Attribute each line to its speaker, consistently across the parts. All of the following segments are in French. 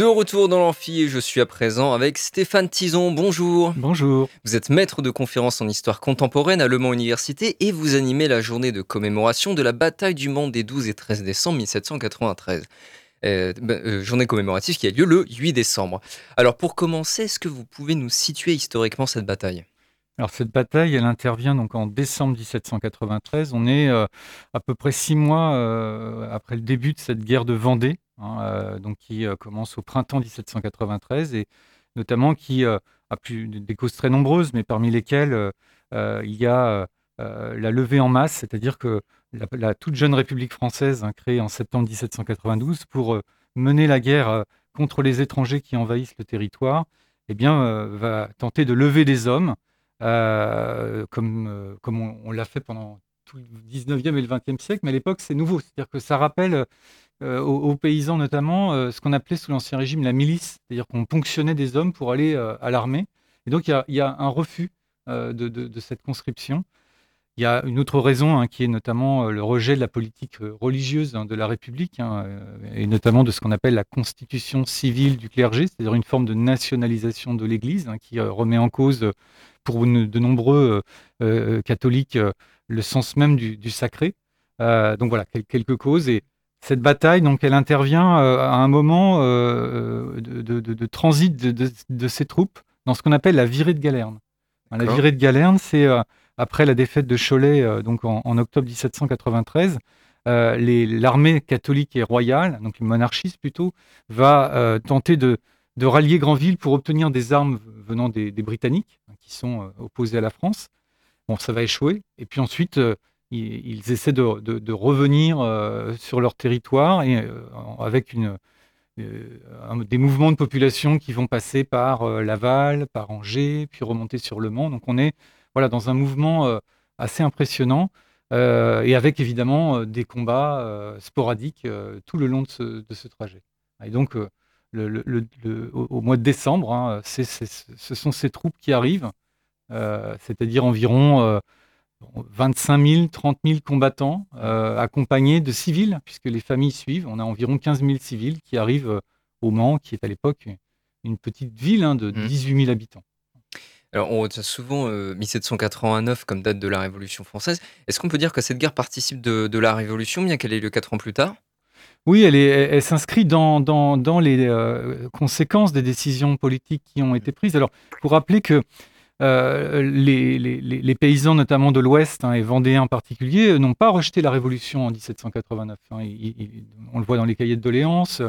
Speaker 1: De retour dans l'amphi, je suis à présent avec Stéphane Tison. Bonjour.
Speaker 2: Bonjour.
Speaker 1: Vous êtes maître de conférences en histoire contemporaine à Le Mans Université et vous animez la journée de commémoration de la bataille du Mans des 12 et 13 décembre 1793. Euh, bah, euh, journée commémorative qui a lieu le 8 décembre. Alors pour commencer, est-ce que vous pouvez nous situer historiquement cette bataille?
Speaker 2: Alors cette bataille, elle intervient donc en décembre 1793. On est euh, à peu près six mois après le début de cette guerre de Vendée, hein, donc qui commence au printemps 1793 et notamment qui a plus, des causes très nombreuses, mais parmi lesquelles il y a la levée en masse, c'est-à-dire que la, toute jeune République française, hein, créée en septembre 1792, pour euh, mener la guerre euh, contre les étrangers qui envahissent le territoire, eh bien, euh, va tenter de lever des hommes, comme, comme on, l'a fait pendant le 19e et le 20e siècle, mais à l'époque, c'est nouveau. C'est-à-dire que ça rappelle aux, paysans notamment ce qu'on appelait sous l'Ancien Régime la milice, c'est-à-dire qu'on ponctionnait des hommes pour aller à l'armée. Et donc, il y, a un refus de, cette conscription. Il y a une autre raison hein, qui est notamment euh, le rejet de la politique euh, religieuse hein, de la République hein, euh, et notamment de ce qu'on appelle la constitution civile du clergé, c'est-à-dire une forme de nationalisation de l'Église qui remet en cause pour de nombreux catholiques le sens même du, sacré. donc voilà, quelques causes. Et cette bataille, donc, elle intervient à un moment de, transit de, ces troupes dans ce qu'on appelle la virée de Galerne. La virée de Galerne, c'est après la défaite de Cholet, euh, donc en, octobre 1793, euh, l'armée catholique et royale, donc le monarchiste plutôt, va euh, tenter de, rallier Granville pour obtenir des armes venant des, Britanniques, hein, qui sont opposés à la France. Bon, ça va échouer. Et puis ensuite, ils, essaient de, revenir sur leur territoire et avec des mouvements de population qui vont passer par Laval, par Angers, puis remonter sur Le Mans. Donc on est voilà, dans un mouvement euh, assez impressionnant. Euh, et avec évidemment euh, des combats sporadiques tout le long de ce, trajet. Et donc, au, mois de décembre, hein, ce sont ces troupes qui arrivent, c'est-à-dire environ 25 000, 30 000 combattants accompagnés de civils, puisque les familles suivent. On a environ 15 000 civils qui arrivent au Mans, qui est à l'époque une petite ville hein, de 18 mmh. 000 habitants.
Speaker 1: Alors, on retient souvent 1789 comme date de la Révolution française. Est-ce qu'on peut dire que cette guerre participe de, la Révolution, bien qu'elle ait lieu quatre ans plus tard?
Speaker 2: Oui, elle, elle, s'inscrit dans, dans, les conséquences des décisions politiques qui ont été prises. Alors, pour rappeler que euh, les, paysans, notamment de l'Ouest, hein, et vendéens en particulier, n'ont pas rejeté la Révolution en 1789. Hein. on le voit dans les cahiers de doléances.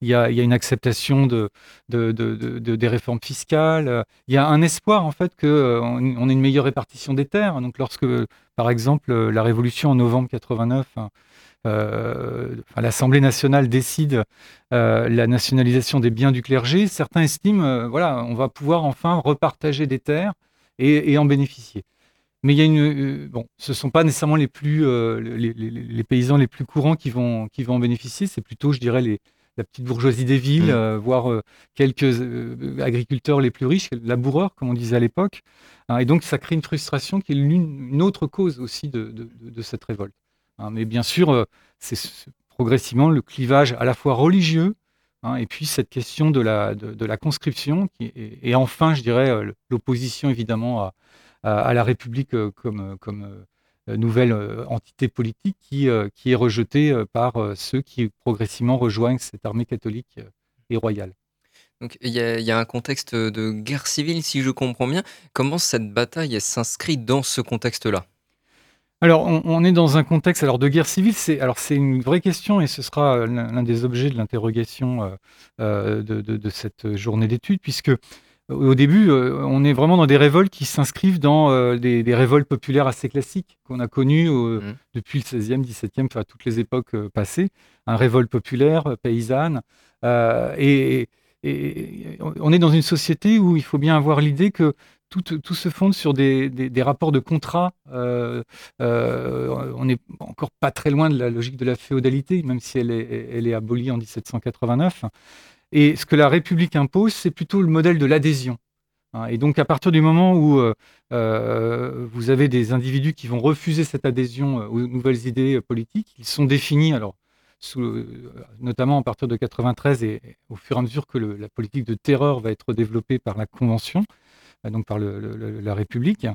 Speaker 2: Il y a, une acceptation de, des réformes fiscales. Il y a un espoir, en fait, qu'on euh, ait une meilleure répartition des terres. Donc, lorsque, par exemple, la Révolution en novembre 89 euh, l'Assemblée nationale décide euh, la nationalisation des biens du clergé, certains estiment, euh, voilà, on va pouvoir enfin repartager des terres et, en bénéficier. Mais il y a une, bon, ce ne sont pas nécessairement les, plus, les, paysans les plus courants qui vont, qui vont en bénéficier, c'est plutôt, je dirais, les, la petite bourgeoisie des villes, mmh. voire quelques agriculteurs les plus riches, laboureurs, comme on disait à l'époque. Hein, et donc, ça crée une frustration qui est une, autre cause aussi de, de cette révolte. Hein, mais bien sûr, euh, c'est progressivement le clivage à la fois religieux hein, et puis cette question de la, conscription et, enfin, je dirais, euh, l'opposition évidemment à, la République euh, comme, nouvelle entité politique qui, est rejetée par ceux qui progressivement rejoignent cette armée catholique et royale.
Speaker 1: Donc il y, a un contexte de guerre civile, si je comprends bien. Comment cette bataille s'inscrit dans ce contexte-là?
Speaker 2: Alors, on, est dans un contexte alors de guerre civile. C'est alors c'est une vraie question et ce sera l'un des objets de l'interrogation euh, euh, de, cette journée d'études, puisque au début, euh, on est vraiment dans des révoltes qui s'inscrivent dans des, révoltes populaires assez classiques qu'on a connues mmh. depuis le 16e, 17e, enfin toutes les époques passées. Un révolte populaire, paysanne, et, et, on est dans une société où il faut bien avoir l'idée que tout, se fonde sur des, rapports de contrat. Euh, euh, on n'est encore pas très loin de la logique de la féodalité, même si elle est, abolie en 1789. Et ce que la République impose, c'est plutôt le modèle de l'adhésion. Hein. Et donc, à partir du moment où euh, vous avez des individus qui vont refuser cette adhésion aux nouvelles idées politiques, ils sont définis. Alors, notamment à partir de 93 et au fur et à mesure que la politique de terreur va être développée par la Convention, donc par la République,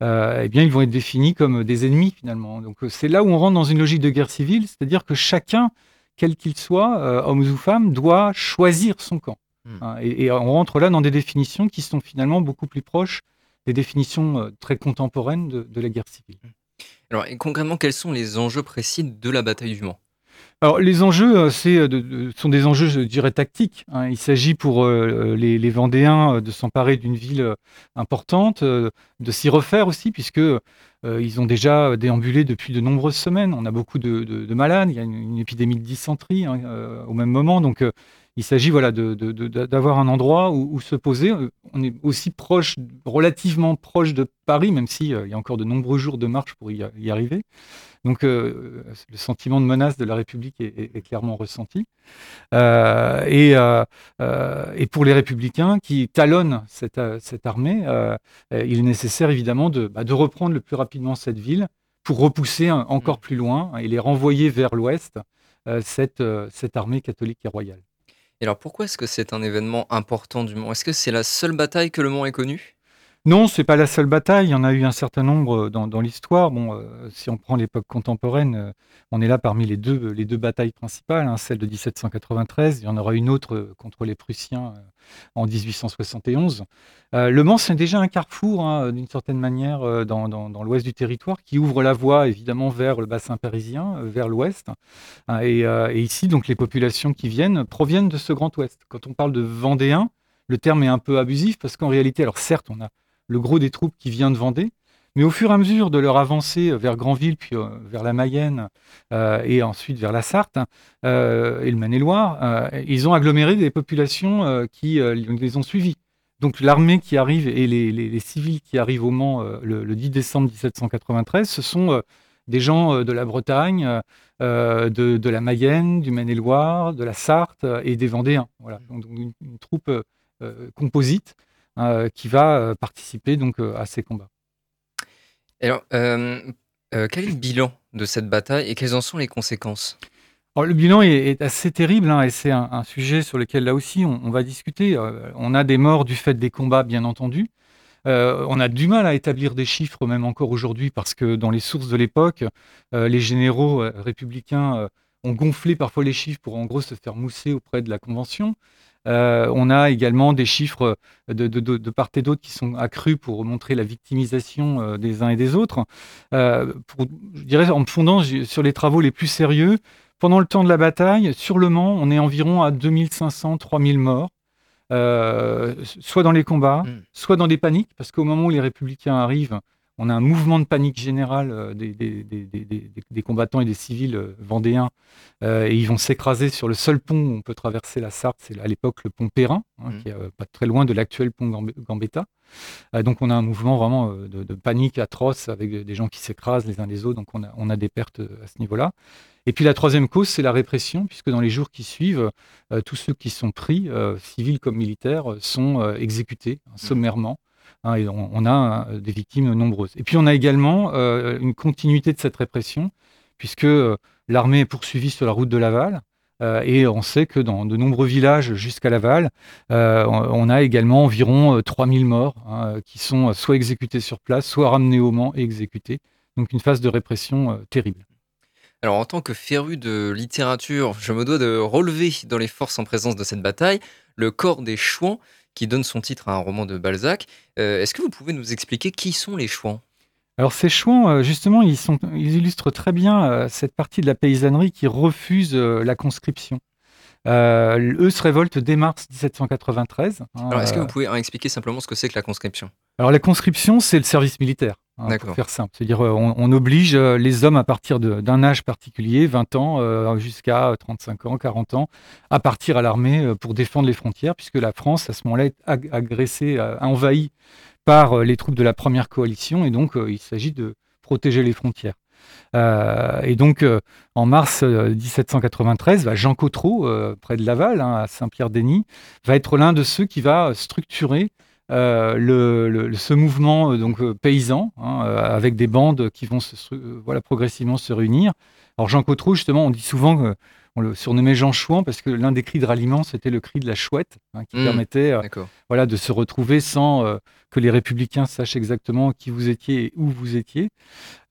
Speaker 2: eh bien, ils vont être définis comme des ennemis finalement. Donc c'est là où on rentre dans une logique de guerre civile, c'est-à-dire que chacun, quel qu'il soit, homme ou femme, doit choisir son camp. Hmm. Hein, et, on rentre là dans des définitions qui sont finalement beaucoup plus proches des définitions très contemporaines de, la guerre civile. Hmm.
Speaker 1: Alors, et concrètement, quels sont les enjeux précis de la bataille du Mans?
Speaker 2: Alors, les enjeux euh, c'est, euh, sont des enjeux, je dirais, tactiques. Hein. Il s'agit pour euh, les, Vendéens de s'emparer d'une ville importante, de s'y refaire aussi, puisque ils ont déjà déambulé depuis de nombreuses semaines. On a beaucoup de, malades, il y a une, épidémie de dysenterie hein, au même moment. Donc, il s'agit voilà, d'avoir un endroit où, se poser. On est aussi proche, relativement proche de Paris, même s'il y a encore de nombreux jours de marche pour y arriver. Donc euh, le sentiment de menace de la République est, clairement ressenti. Euh, euh, et, pour les républicains qui talonnent cette, armée, il est nécessaire évidemment bah, de, reprendre le plus rapidement cette ville pour repousser encore mmh. plus loin et les renvoyer vers l'ouest cette, cette armée catholique et royale.
Speaker 1: Et alors pourquoi est-ce que c'est un événement important du Mont Est-ce que c'est la seule bataille que le Mont ait connue?
Speaker 2: Non, c'est pas la seule bataille. Il y en a eu un certain nombre euh, dans, l'histoire. Bon, euh, si on prend l'époque contemporaine, euh, on est là parmi les deux, les deux batailles principales. Hein, celle de 1793, il y en aura une autre contre les Prussiens en 1871. le Mans, c'est déjà un carrefour, hein, d'une certaine manière, dans, l'ouest du territoire, qui ouvre la voie évidemment vers le bassin parisien, vers l'ouest. Hein, et, et, ici, donc, les populations qui viennent proviennent de ce Grand Ouest. Quand on parle de Vendéens, le terme est un peu abusif parce qu'en réalité, alors certes, on a le gros des troupes qui vient de Vendée. Mais au fur et à mesure de leur avancée vers Granville, puis euh, vers la Mayenne euh, et ensuite vers la Sarthe euh, et le Maine-et-Loire, ils ont aggloméré des populations qui les ont suivis. Donc l'armée qui arrive et les, civils qui arrivent au Mans le, 10 décembre 1793, ce sont des gens de la Bretagne, de, la Mayenne, du Maine-et-Loire, de la Sarthe et des Vendéens. Voilà, donc une troupe composite qui va euh, participer donc euh, à ces combats.
Speaker 1: Alors, quel est le bilan de cette bataille et quelles en sont les conséquences?
Speaker 2: Le bilan est, assez terrible hein, et c'est un, sujet sur lequel là aussi on, va discuter. on a des morts du fait des combats, bien entendu. on a du mal à établir des chiffres, même encore aujourd'hui, parce que dans les sources de l'époque, les généraux républicains ont gonflé parfois les chiffres pour en gros se faire mousser auprès de la Convention. Euh, on a également des chiffres de, part et d'autre qui sont accrus pour montrer la victimisation euh, des uns et des autres. Euh, je dirais, en me fondant sur les travaux les plus sérieux, pendant le temps de la bataille, sur le Mans, on est environ à 2500-3000 morts. soit dans les combats, hmm. soit dans des paniques, parce qu'au moment où les républicains arrivent, on a un mouvement de panique général euh, des, combattants et des civils euh, vendéens, euh, et ils vont s'écraser sur le seul pont où on peut traverser la Sarthe, c'est à l'époque le pont Perrin, hein, mmh. qui est pas très loin de l'actuel pont Gambetta. donc on a un mouvement vraiment de, panique atroce avec des gens qui s'écrasent les uns les autres, donc on a, on a des pertes à ce niveau-là. Et puis la troisième cause, c'est la répression, puisque dans les jours qui suivent, tous ceux qui sont pris, civils comme militaires, sont exécutés hein, mmh. Hein, on, a euh, des victimes nombreuses. Et puis on a également euh, une continuité de cette répression, puisque euh, l'armée est poursuivie sur la route de Laval. et on sait que dans de nombreux villages jusqu'à Laval, on, a également environ 3000 morts hein, qui sont soit exécutés sur place, soit ramenés au Mans et exécutés. Donc une phase de répression terrible.
Speaker 1: Alors en tant que féru de littérature, je me dois de relever dans les forces en présence de cette bataille le corps des Chouans, qui donne son titre à un roman de Balzac. Euh, est-ce que vous pouvez nous expliquer qui sont les Chouans?
Speaker 2: Alors ces chouans, euh, justement, ils, illustrent très bien euh, cette partie de la paysannerie qui refuse la conscription. Eux se révoltent dès mars 1793.
Speaker 1: Hein, Alors est-ce que vous pouvez expliquer simplement ce que c'est que la conscription?
Speaker 2: Alors la conscription, c'est le service militaire. Hein, pour faire simple. C'est-à-dire, on, oblige les hommes à partir d'un âge particulier, 20 ans jusqu'à 35 ans, 40 ans, à partir à l'armée pour défendre les frontières, puisque la France, à ce moment-là, est agressée, envahie par les troupes de la première coalition, et donc il s'agit de protéger les frontières. Et donc, en mars 1793, bah, Jean Cotreau, près de Laval, hein, à Saint-Pierre-Denis, va être l'un de ceux qui va structurer euh, ce mouvement euh, donc euh, paysan, hein, avec des bandes qui vont voilà, progressivement se réunir. Alors Jean Cotreau, justement, on dit souvent on le surnommait Jean Chouan parce que l'un des cris de ralliement, c'était le cri de la chouette, hein, qui
Speaker 1: Mmh.
Speaker 2: permettait euh, voilà, de se retrouver sans euh, que les républicains sachent exactement qui vous étiez et où vous étiez.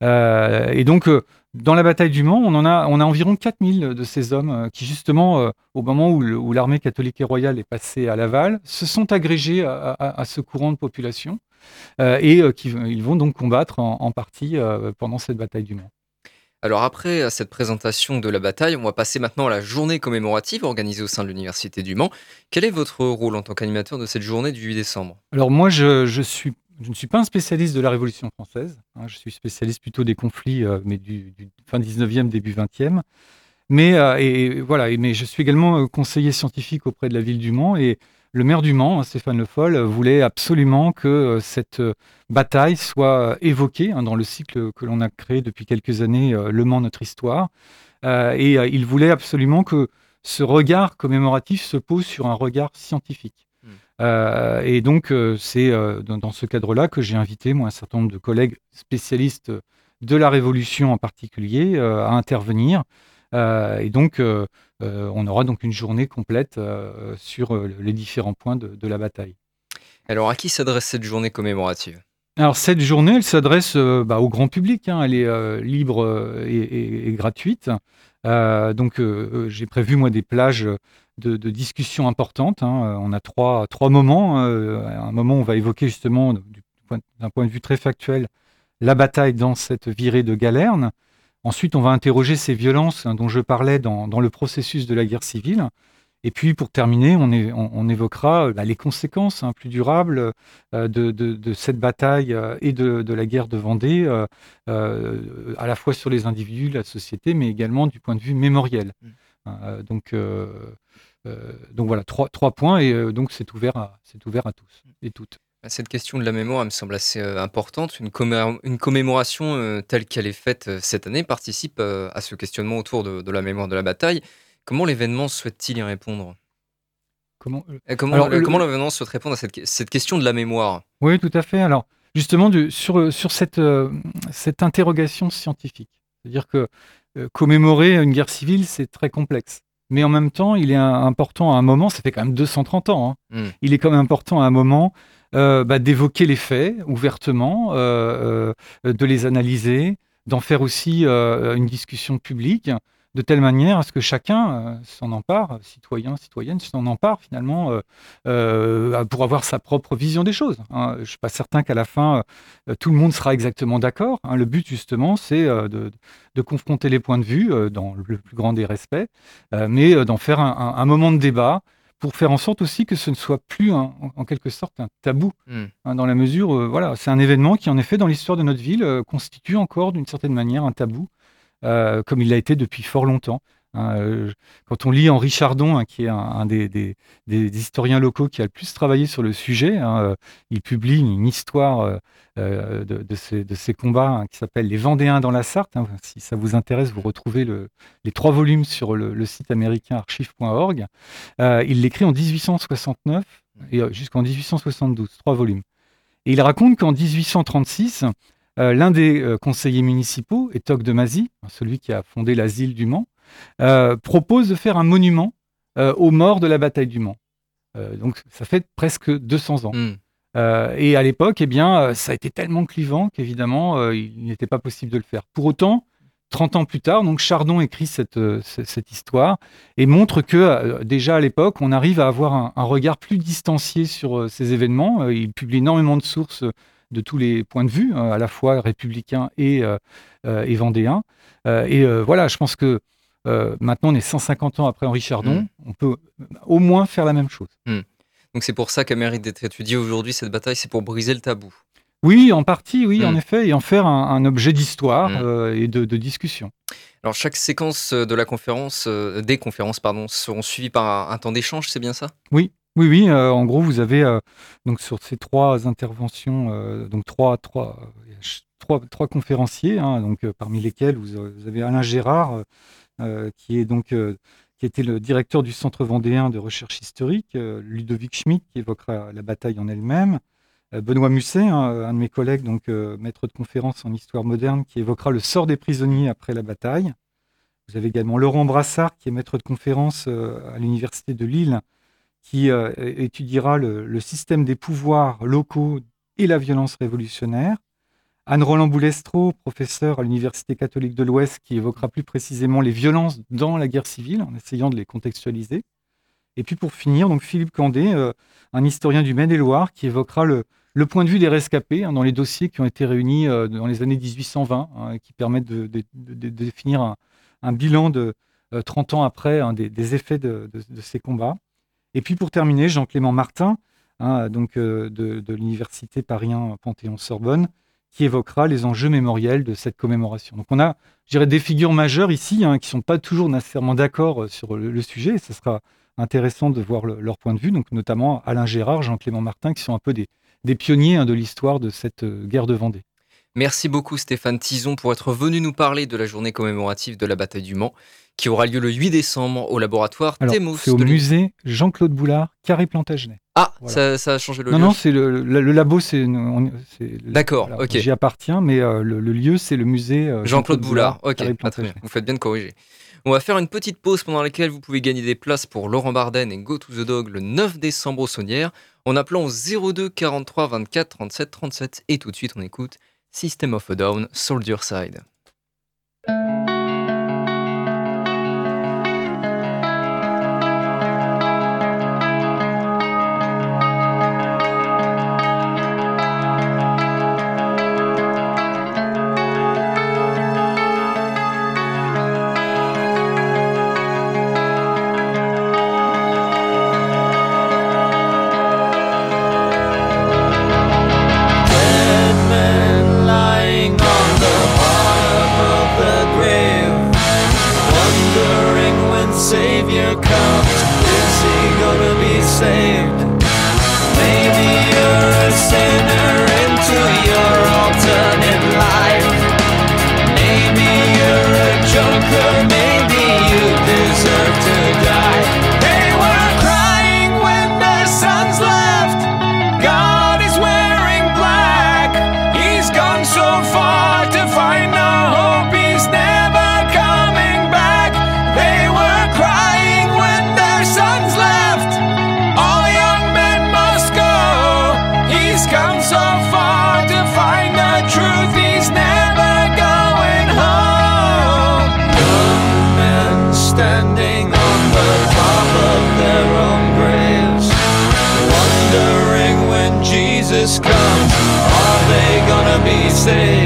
Speaker 2: Euh, et donc, dans la bataille du Mans, on, en a, on a environ 4000 de ces hommes qui, justement, au moment où, l'armée catholique et royale est passée à Laval, se sont agrégés à, à- à ce courant de population et qui, ils vont donc combattre en, en partie pendant cette bataille du Mans.
Speaker 1: Alors après cette présentation de la bataille, on va passer maintenant à la journée commémorative organisée au sein de l'Université du Mans. Quel est votre rôle en tant qu'animateur de cette journée du 8 décembre?
Speaker 2: Alors moi, je, ne suis pas un spécialiste de la Révolution française. hein, je suis spécialiste plutôt des conflits, euh, mais du, fin 19e, début 20e. Mais, euh, et, voilà, mais je suis également euh, conseiller scientifique auprès de la ville du Mans. Et le maire du Mans, hein, Stéphane Le Foll, voulait absolument que euh, cette euh, bataille soit euh, évoquée hein, dans le cycle que l'on a créé depuis quelques années, euh, Le Mans, notre histoire. Euh, et euh, il voulait absolument que ce regard commémoratif se pose sur un regard scientifique.
Speaker 1: Mm.
Speaker 2: Euh, et donc, c'est dans, dans ce cadre-là que j'ai invité moi, un certain nombre de collègues spécialistes de la Révolution en particulier à intervenir. Et donc, on aura donc une journée complète euh, sur euh, les différents points de, de la bataille.
Speaker 1: Alors à qui s'adresse cette journée commémorative?
Speaker 2: Alors cette journée, elle s'adresse euh, bah, au grand public. hein. Elle est euh, libre euh, et, et- et gratuite. Euh, donc euh, euh, j'ai prévu moi des plages de, de discussion importantes. hein. Euh, On a trois, trois moments. euh, un moment où on va évoquer justement point- d'un point de vue très factuel la bataille dans cette virée de Galerne. Ensuite, on va interroger ces violences hein, dont je parlais dans, dans le processus de la guerre civile. Et puis, pour terminer, on, é- on- on évoquera euh, bah, les conséquences hein, plus durables euh, de, de- de cette bataille euh, et de, de la guerre de Vendée, euh, à la fois sur les individus, la société, mais également du point de vue mémoriel.
Speaker 1: Mm.
Speaker 2: Euh, donc, donc voilà, trois, trois points, et donc c'est ouvert, à- ouvert à tous et toutes.
Speaker 1: Cette question de la mémoire elle me semble assez euh, importante. Une, commé- une commémoration euh, telle qu'elle est faite euh, cette année participe euh, à ce questionnement autour de, de la mémoire de la bataille. Comment l'événement souhaite-t-il y répondre?
Speaker 2: Comment, euh,
Speaker 1: Et Comment,
Speaker 2: Alors,
Speaker 1: le-
Speaker 2: le-
Speaker 1: comment l'événement souhaite répondre à cette, que- cette question de la mémoire?
Speaker 2: Oui, tout à fait. Alors, justement, du- sur, sur cette, euh, cette interrogation scientifique, c'est-à-dire que euh, commémorer une guerre civile, c'est très complexe. Mais en même temps, il est un- important à un moment, ça fait quand même 230 ans, hein,
Speaker 1: Hmm.
Speaker 2: il est quand même important à un moment euh, bah, d'évoquer les faits ouvertement, euh, euh, de les analyser, d'en faire aussi une discussion publique, de telle manière à ce que chacun s'en empare, citoyen, citoyenne, s'en empare finalement pour avoir sa propre vision des choses. hein. Je ne suis pas certain qu'à la fin, tout le monde sera exactement d'accord. hein. Le but, justement, c'est de, confronter les points de vue dans le plus grand des respects, mais d'en faire un moment de débat pour faire en sorte aussi que ce ne soit plus, un- en, en quelque sorte, un tabou,
Speaker 1: Hmm.
Speaker 2: hein, dans la mesure, euh, voilà, c'est un événement qui, en effet, dans l'histoire de notre ville, euh, constitue encore, d'une certaine manière, un tabou, euh, comme il l'a été depuis fort longtemps. Hein. Euh, quand on lit Henri Chardon, hein, qui est un, des, historiens locaux qui a le plus travaillé sur le sujet, hein, euh, il publie une histoire euh, de, de ces, combats qui s'appelle Les Vendéens dans la Sarthe. Si ça vous intéresse, vous retrouvez le- les trois volumes sur le, site américain archive.org. Il l'écrit en 1869 et jusqu'en 1872, trois volumes. Et il raconte qu'en 1836, euh, l'un des conseillers municipaux, Etoc de Mazy, celui qui a fondé l'asile du Mans, euh, propose de faire un monument euh, aux morts de la bataille du Mans. Euh, donc ça fait presque 200 ans.
Speaker 1: Hmm.
Speaker 2: Et à l'époque, eh bien, ça a été tellement clivant qu'évidemment, il n'était pas possible de le faire. Pour autant, 30 ans plus tard, donc Chardon écrit cette, ce- cette histoire et montre que déjà à l'époque, on arrive à avoir un, un regard plus distancié sur ces événements. Il publie énormément de sources de tous les points de vue, à la fois républicains et, et vendéens. Et voilà, je pense que euh, maintenant, on est 150 ans après Henri Chardon,
Speaker 1: Mm.
Speaker 2: on peut au moins faire la même chose.
Speaker 1: Donc c'est pour ça qu'elle mérite d'être étudiée aujourd'hui, cette bataille, c'est pour briser le tabou.
Speaker 2: Oui, en partie, oui, en
Speaker 1: Mm.
Speaker 2: effet, et en faire un, un objet d'histoire
Speaker 1: Mm.
Speaker 2: euh, et de, de discussion.
Speaker 1: Alors chaque séquence de la conférence, euh, des conférences, pardon, seront suivies par un, un temps d'échange, c'est bien ça?
Speaker 2: Oui, oui, oui. euh, en gros, vous avez euh, donc sur ces trois interventions, euh, donc trois, trois, trois, conférenciers, hein, donc euh, parmi lesquels vous, euh, vous avez Alain Gérard, euh, qui est donc qui était le directeur du Centre vendéen de recherche historique, Ludovic Schmitt, qui évoquera la bataille en elle-même, Benoît Musset, hein, un de mes collègues, donc maître de conférence en histoire moderne, qui évoquera le sort des prisonniers après la bataille. Vous avez également Laurent Brassard, qui est maître de conférence à l'Université de Lille, qui étudiera le, système des pouvoirs locaux et la violence révolutionnaire. Anne Roland Boulestro, professeur à l'Université catholique de l'Ouest, qui évoquera plus précisément les violences dans la guerre civile, en essayant de les contextualiser. Et puis pour finir, donc Philippe Candé, euh, un historien du Maine-et-Loire, qui évoquera le, point de vue des rescapés hein, dans les dossiers qui ont été réunis euh, dans les années 1820, hein, et qui permettent de, définir un, bilan de 30 euh, ans après hein, des, effets de, ces combats. Et puis pour terminer, Jean-Clément Martin, donc de, l'Université Paris Panthéon-Sorbonne, qui évoquera les enjeux mémoriels de cette commémoration. Donc on a, je dirais, des figures majeures ici hein, qui ne sont pas toujours nécessairement d'accord euh, sur le, sujet. Et ce sera intéressant de voir leur point de vue, donc notamment Alain Gérard, Jean-Clément Martin, qui sont un peu des, pionniers hein, de l'histoire de cette euh, guerre de Vendée.
Speaker 3: Merci beaucoup Stéphane Tison pour être venu nous parler de la journée commémorative de la bataille du Mans qui aura lieu le 8 décembre au laboratoire Thémos.
Speaker 2: C'est au musée Jean-Claude Boulard, Carré Plantagenet.
Speaker 3: Ah, ça, a changé le
Speaker 2: lieu
Speaker 3: Non,
Speaker 2: non, c'est le, labo, c'est.
Speaker 3: D'accord, ok.
Speaker 2: J'y appartiens, mais euh, le, lieu, c'est le musée
Speaker 3: euh, Jean-Claude Boulard. Ok, très bien. Vous faites bien de corriger. On va faire une petite pause pendant laquelle vous pouvez gagner des places pour Laurent Barden et Go to the Dog le 9 décembre au Saunière en appelant au 02 43 24 37 37. Et tout de suite, on écoute System of a Down, Soldier Side.
Speaker 1: say.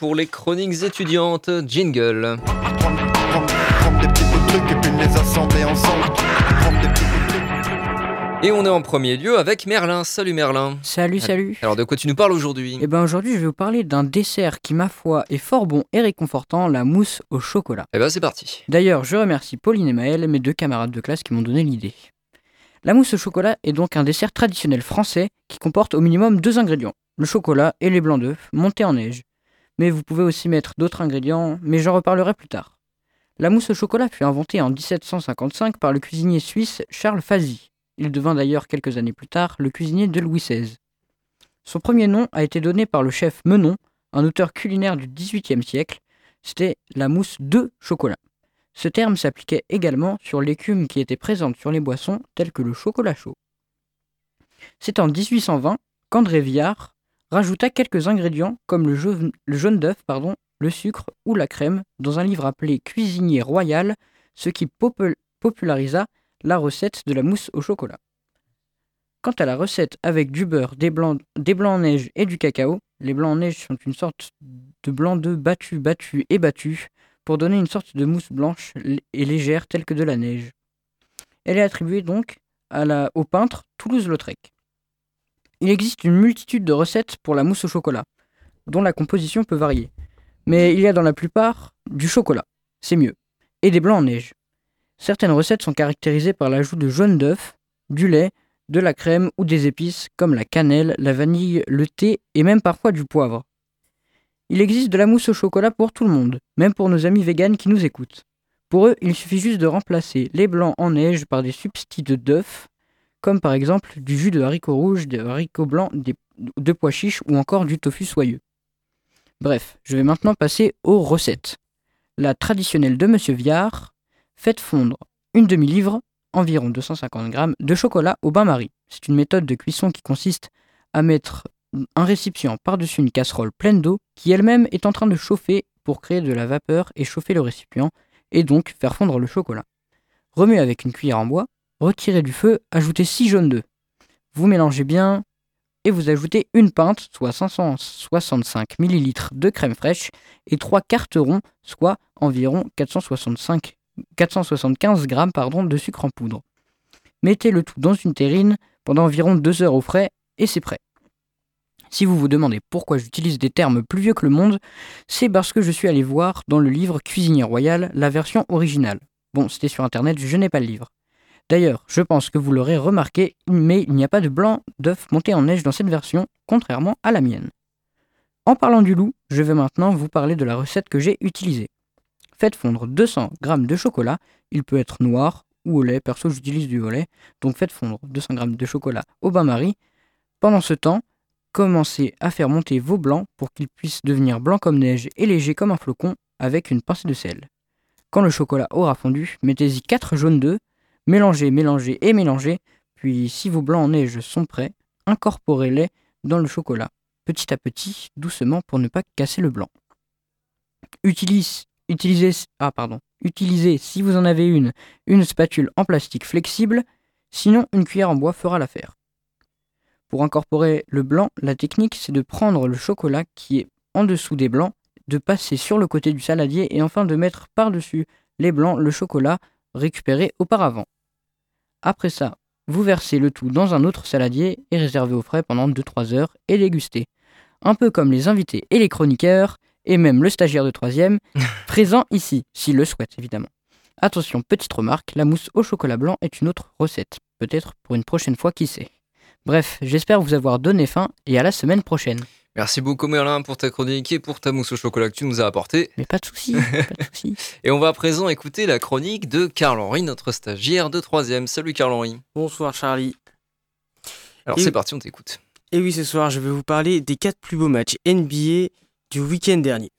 Speaker 1: Pour les chroniques étudiantes. Jingle. Et on est en premier lieu avec Merlin. Salut Merlin.
Speaker 4: Salut, salut.
Speaker 1: Alors de quoi tu nous parles aujourd'hui?
Speaker 4: Eh ben aujourd'hui, je vais vous parler d'un dessert qui, ma foi, est fort bon et réconfortant, la mousse au chocolat.
Speaker 1: Eh ben c'est parti.
Speaker 4: D'ailleurs, je remercie Pauline et Maëlle, mes deux camarades de classe qui m'ont donné l'idée. La mousse au chocolat est donc un dessert traditionnel français qui comporte au minimum deux ingrédients, le chocolat et les blancs d'œufs montés en neige. Mais vous pouvez aussi mettre d'autres ingrédients, mais j'en reparlerai plus tard. La mousse au chocolat fut inventée en 1755 par le cuisinier suisse Charles Fazy. Il devint d'ailleurs quelques années plus tard le cuisinier de Louis XVI. Son premier nom a été donné par le chef Menon, un auteur culinaire du XVIIIe siècle. C'était la mousse de chocolat. Ce terme s'appliquait également sur l'écume qui était présente sur les boissons telles que le chocolat chaud. C'est en 1820 qu'André Viard rajouta quelques ingrédients comme le jaune, d'œuf, le sucre ou la crème dans un livre appelé Cuisinier royal, ce qui popul- popularisa la recette de la mousse au chocolat. Quant à la recette avec du beurre, des blancs, en neige et du cacao, les blancs en neige sont une sorte de blanc d'œuf battu, battu et battu pour donner une sorte de mousse blanche et légère telle que de la neige. Elle est attribuée donc au peintre Toulouse-Lautrec. Il existe une multitude de recettes pour la mousse au chocolat, dont la composition peut varier. Mais il y a dans la plupart du chocolat, c'est mieux, et des blancs en neige. Certaines recettes sont caractérisées par l'ajout de jaune d'œuf, du lait, de la crème ou des épices comme la cannelle, la vanille, le thé et même parfois du poivre. Il existe de la mousse au chocolat pour tout le monde, même pour nos amis véganes qui nous écoutent. Pour eux, il suffit juste de remplacer les blancs en neige par des substituts d'œufs, comme par exemple du jus de haricots rouges, de haricots blancs, de pois chiches ou encore du tofu soyeux. Bref, je vais maintenant passer aux recettes. La traditionnelle de Monsieur Viard, faites fondre une demi-livre, environ 250 g, de chocolat au bain-marie. C'est une méthode de cuisson qui consiste à mettre un récipient par-dessus une casserole pleine d'eau qui elle-même est en train de chauffer pour créer de la vapeur et chauffer le récipient et donc faire fondre le chocolat. Remuez avec une cuillère en bois, retirez du feu, ajoutez 6 jaunes d'œufs. Vous mélangez bien et vous ajoutez une pinte, soit 565 ml de crème fraîche et 3 carterons, soit environ 465 475 g de sucre en poudre. Mettez le tout dans une terrine pendant environ 2 heures au frais et c'est prêt. Si vous vous demandez pourquoi j'utilise des termes plus vieux que le monde, c'est parce que je suis allé voir dans le livre Cuisinier Royal la version originale. Bon, c'était sur internet, je n'ai pas le livre. D'ailleurs, je pense que vous l'aurez remarqué, mais il n'y a pas de blanc d'œuf monté en neige dans cette version, contrairement à la mienne. En parlant du loup, je vais maintenant vous parler de la recette que j'ai utilisée. Faites fondre 200 g de chocolat, il peut être noir ou au lait, perso j'utilise du au lait, donc faites fondre 200 g de chocolat au bain-marie. Pendant ce temps, commencez à faire monter vos blancs pour qu'ils puissent devenir blancs comme neige et légers comme un flocon avec une pincée de sel. Quand le chocolat aura fondu, mettez-y 4 jaunes d'œufs, mélangez, mélangez et mélangez, puis si vos blancs en neige sont prêts, incorporez-les dans le chocolat, petit à petit, doucement pour ne pas casser le blanc. Ah utilisez, si vous en avez une, une spatule en plastique flexible, sinon une cuillère en bois fera l'affaire. Pour incorporer le blanc, la technique c'est de prendre le chocolat qui est en dessous des blancs, de passer sur le côté du saladier et enfin de mettre par-dessus les blancs le chocolat récupéré auparavant. Après ça, vous versez le tout dans un autre saladier et réservez au frais pendant 2-3 heures et dégustez. Un peu comme les invités et les chroniqueurs, et même le stagiaire de troisième, présent ici, s'il le souhaite évidemment. Attention, petite remarque, la mousse au chocolat blanc est une autre recette. Peut-être pour une prochaine fois, qui sait. Bref, j'espère vous avoir donné faim et à la semaine prochaine.
Speaker 1: Merci beaucoup Merlin pour ta chronique et pour ta mousse au chocolat que tu nous as apporté.
Speaker 4: Mais pas de soucis, pas de soucis.
Speaker 1: Et on va à présent écouter la chronique de Carl-Henri, notre stagiaire de troisième. Salut Carl-Henri.
Speaker 5: Bonsoir Charlie.
Speaker 1: Alors
Speaker 5: Et-
Speaker 1: c'est parti, on t'écoute.
Speaker 5: Et oui, ce soir, je vais vous parler des 4 plus beaux matchs NBA du week-end dernier.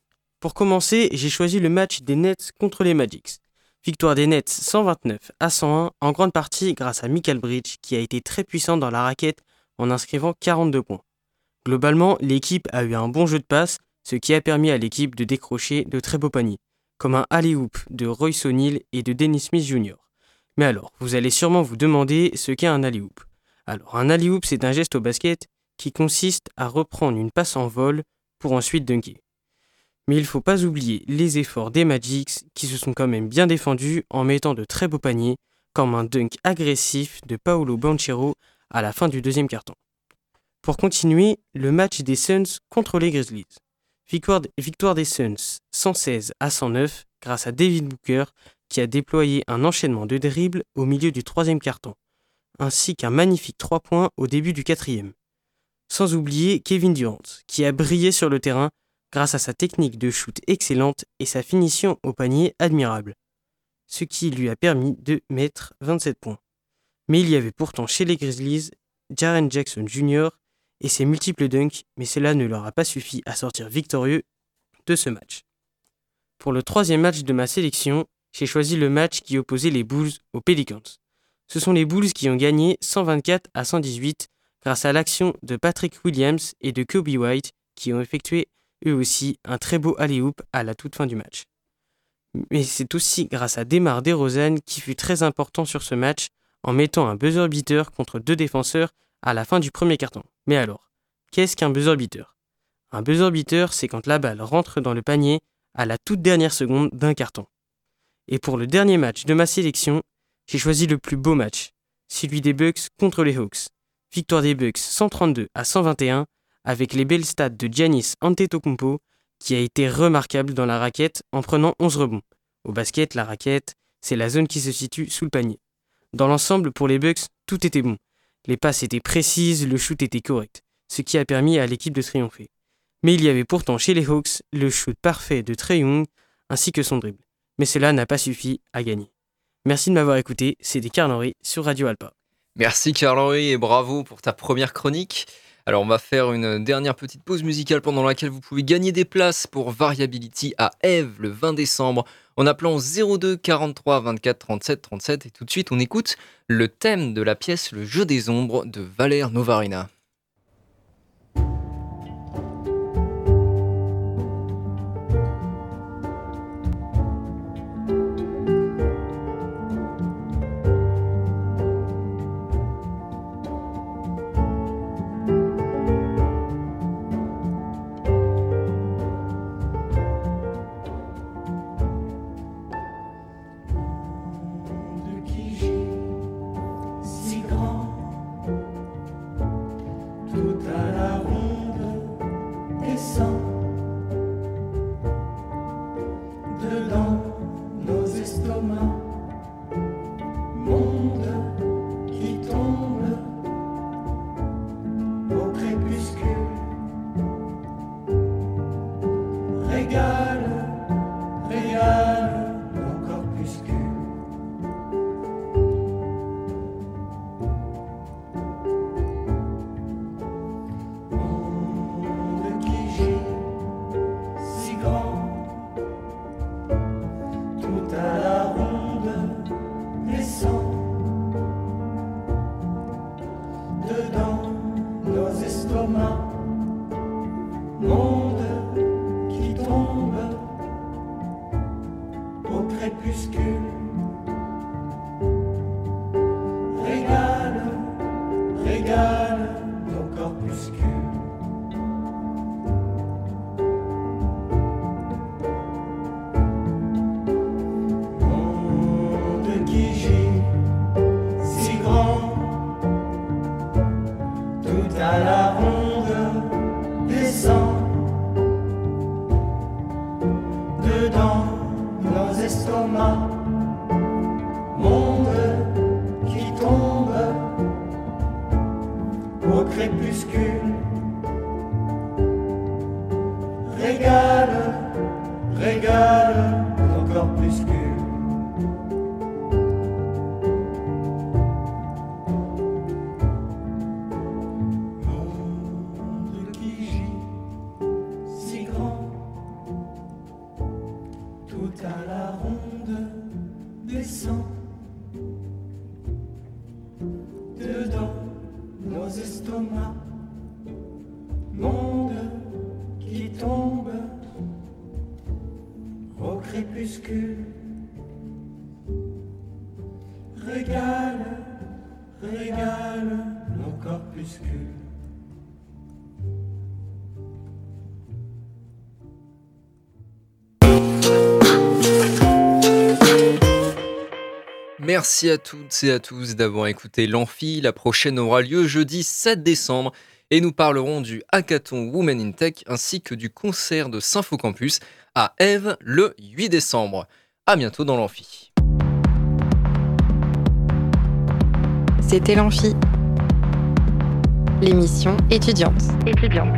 Speaker 5: Pour commencer, j'ai choisi le match des Nets contre les Magics. Victoire des Nets 129 à 101, en grande partie grâce à Michael Bridge, qui a été très puissant dans la raquette en inscrivant 42 points. Globalement, l'équipe a eu un bon jeu de passe, ce qui a permis à l'équipe de décrocher de très beaux paniers, comme un alley-oop de Royce O'Neal et de Dennis Smith Jr. Mais alors, vous allez sûrement vous demander ce qu'est un alley-oop. Alors, un alley-oop, c'est un geste au basket qui consiste à reprendre une passe en vol, pour ensuite dunker. Mais il ne faut pas oublier les efforts des Magics qui se sont quand même bien défendus en mettant de très beaux paniers, comme un dunk agressif de Paolo Banchero à la fin du deuxième carton. Pour continuer, le match des Suns contre les Grizzlies. Victoire, des Suns 116 à 109 grâce à David Booker qui a déployé un enchaînement de dribbles au milieu du troisième carton, ainsi qu'un magnifique 3 points au début du quatrième. Sans oublier Kevin Durant qui a brillé sur le terrain grâce à sa technique de shoot excellente et sa finition au panier admirable, ce qui lui a permis de mettre 27 points. Mais il y avait pourtant chez les Grizzlies Jaren Jackson Jr. et ses multiples dunks, mais cela ne leur a pas suffi à sortir victorieux de ce match. Pour le troisième match de ma sélection, j'ai choisi le match qui opposait les Bulls aux Pelicans. Ce sont les Bulls qui ont gagné 124 à 118 grâce à l'action de Patrick Williams et de Kobe White qui ont effectué eux aussi un très beau alley-oop à la toute fin du match. Mais c'est aussi grâce à Demar DeRozan qui fut très important sur ce match en mettant un buzzer beater contre deux défenseurs à la fin du premier carton. Mais alors, qu'est-ce qu'un buzzer beater Un buzzer beater, c'est quand la balle rentre dans le panier à la toute dernière seconde d'un carton. Et pour le dernier match de ma sélection, j'ai choisi le plus beau match, celui des Bucks contre les Hawks. Victoire des Bucks 132 à 121 avec les belles stats de Giannis Antetokounmpo qui a été remarquable dans la raquette en prenant 11 rebonds. Au basket, la raquette, c'est la zone qui se situe sous le panier. Dans l'ensemble, pour les Bucks, tout était bon. Les passes étaient précises, le shoot était correct, ce qui a permis à l'équipe de triompher. Mais il y avait pourtant chez les Hawks le shoot parfait de Trey Young ainsi que son dribble. Mais cela n'a pas suffi à gagner. Merci de m'avoir écouté, c'était Carl Henry sur Radio Alpa.
Speaker 1: Merci Carl-Henri et bravo pour ta première chronique. Alors on va faire une dernière petite pause musicale pendant laquelle vous pouvez gagner des places pour Variability à Eve le 20 décembre en appelant 02 43 24 37 37 et tout de suite on écoute le thème de la pièce Le jeu des ombres de Valère Novarina.
Speaker 6: Crépuscule,
Speaker 1: Merci à toutes et à tous d'avoir écouté l'Amphi. La prochaine aura lieu jeudi 7 décembre et nous parlerons du hackathon Women in Tech ainsi que du concert de Symphocampus à Eve le 8 décembre. À bientôt dans l'Amphi.
Speaker 7: C'était l'Amphi, l'émission étudiante. étudiante.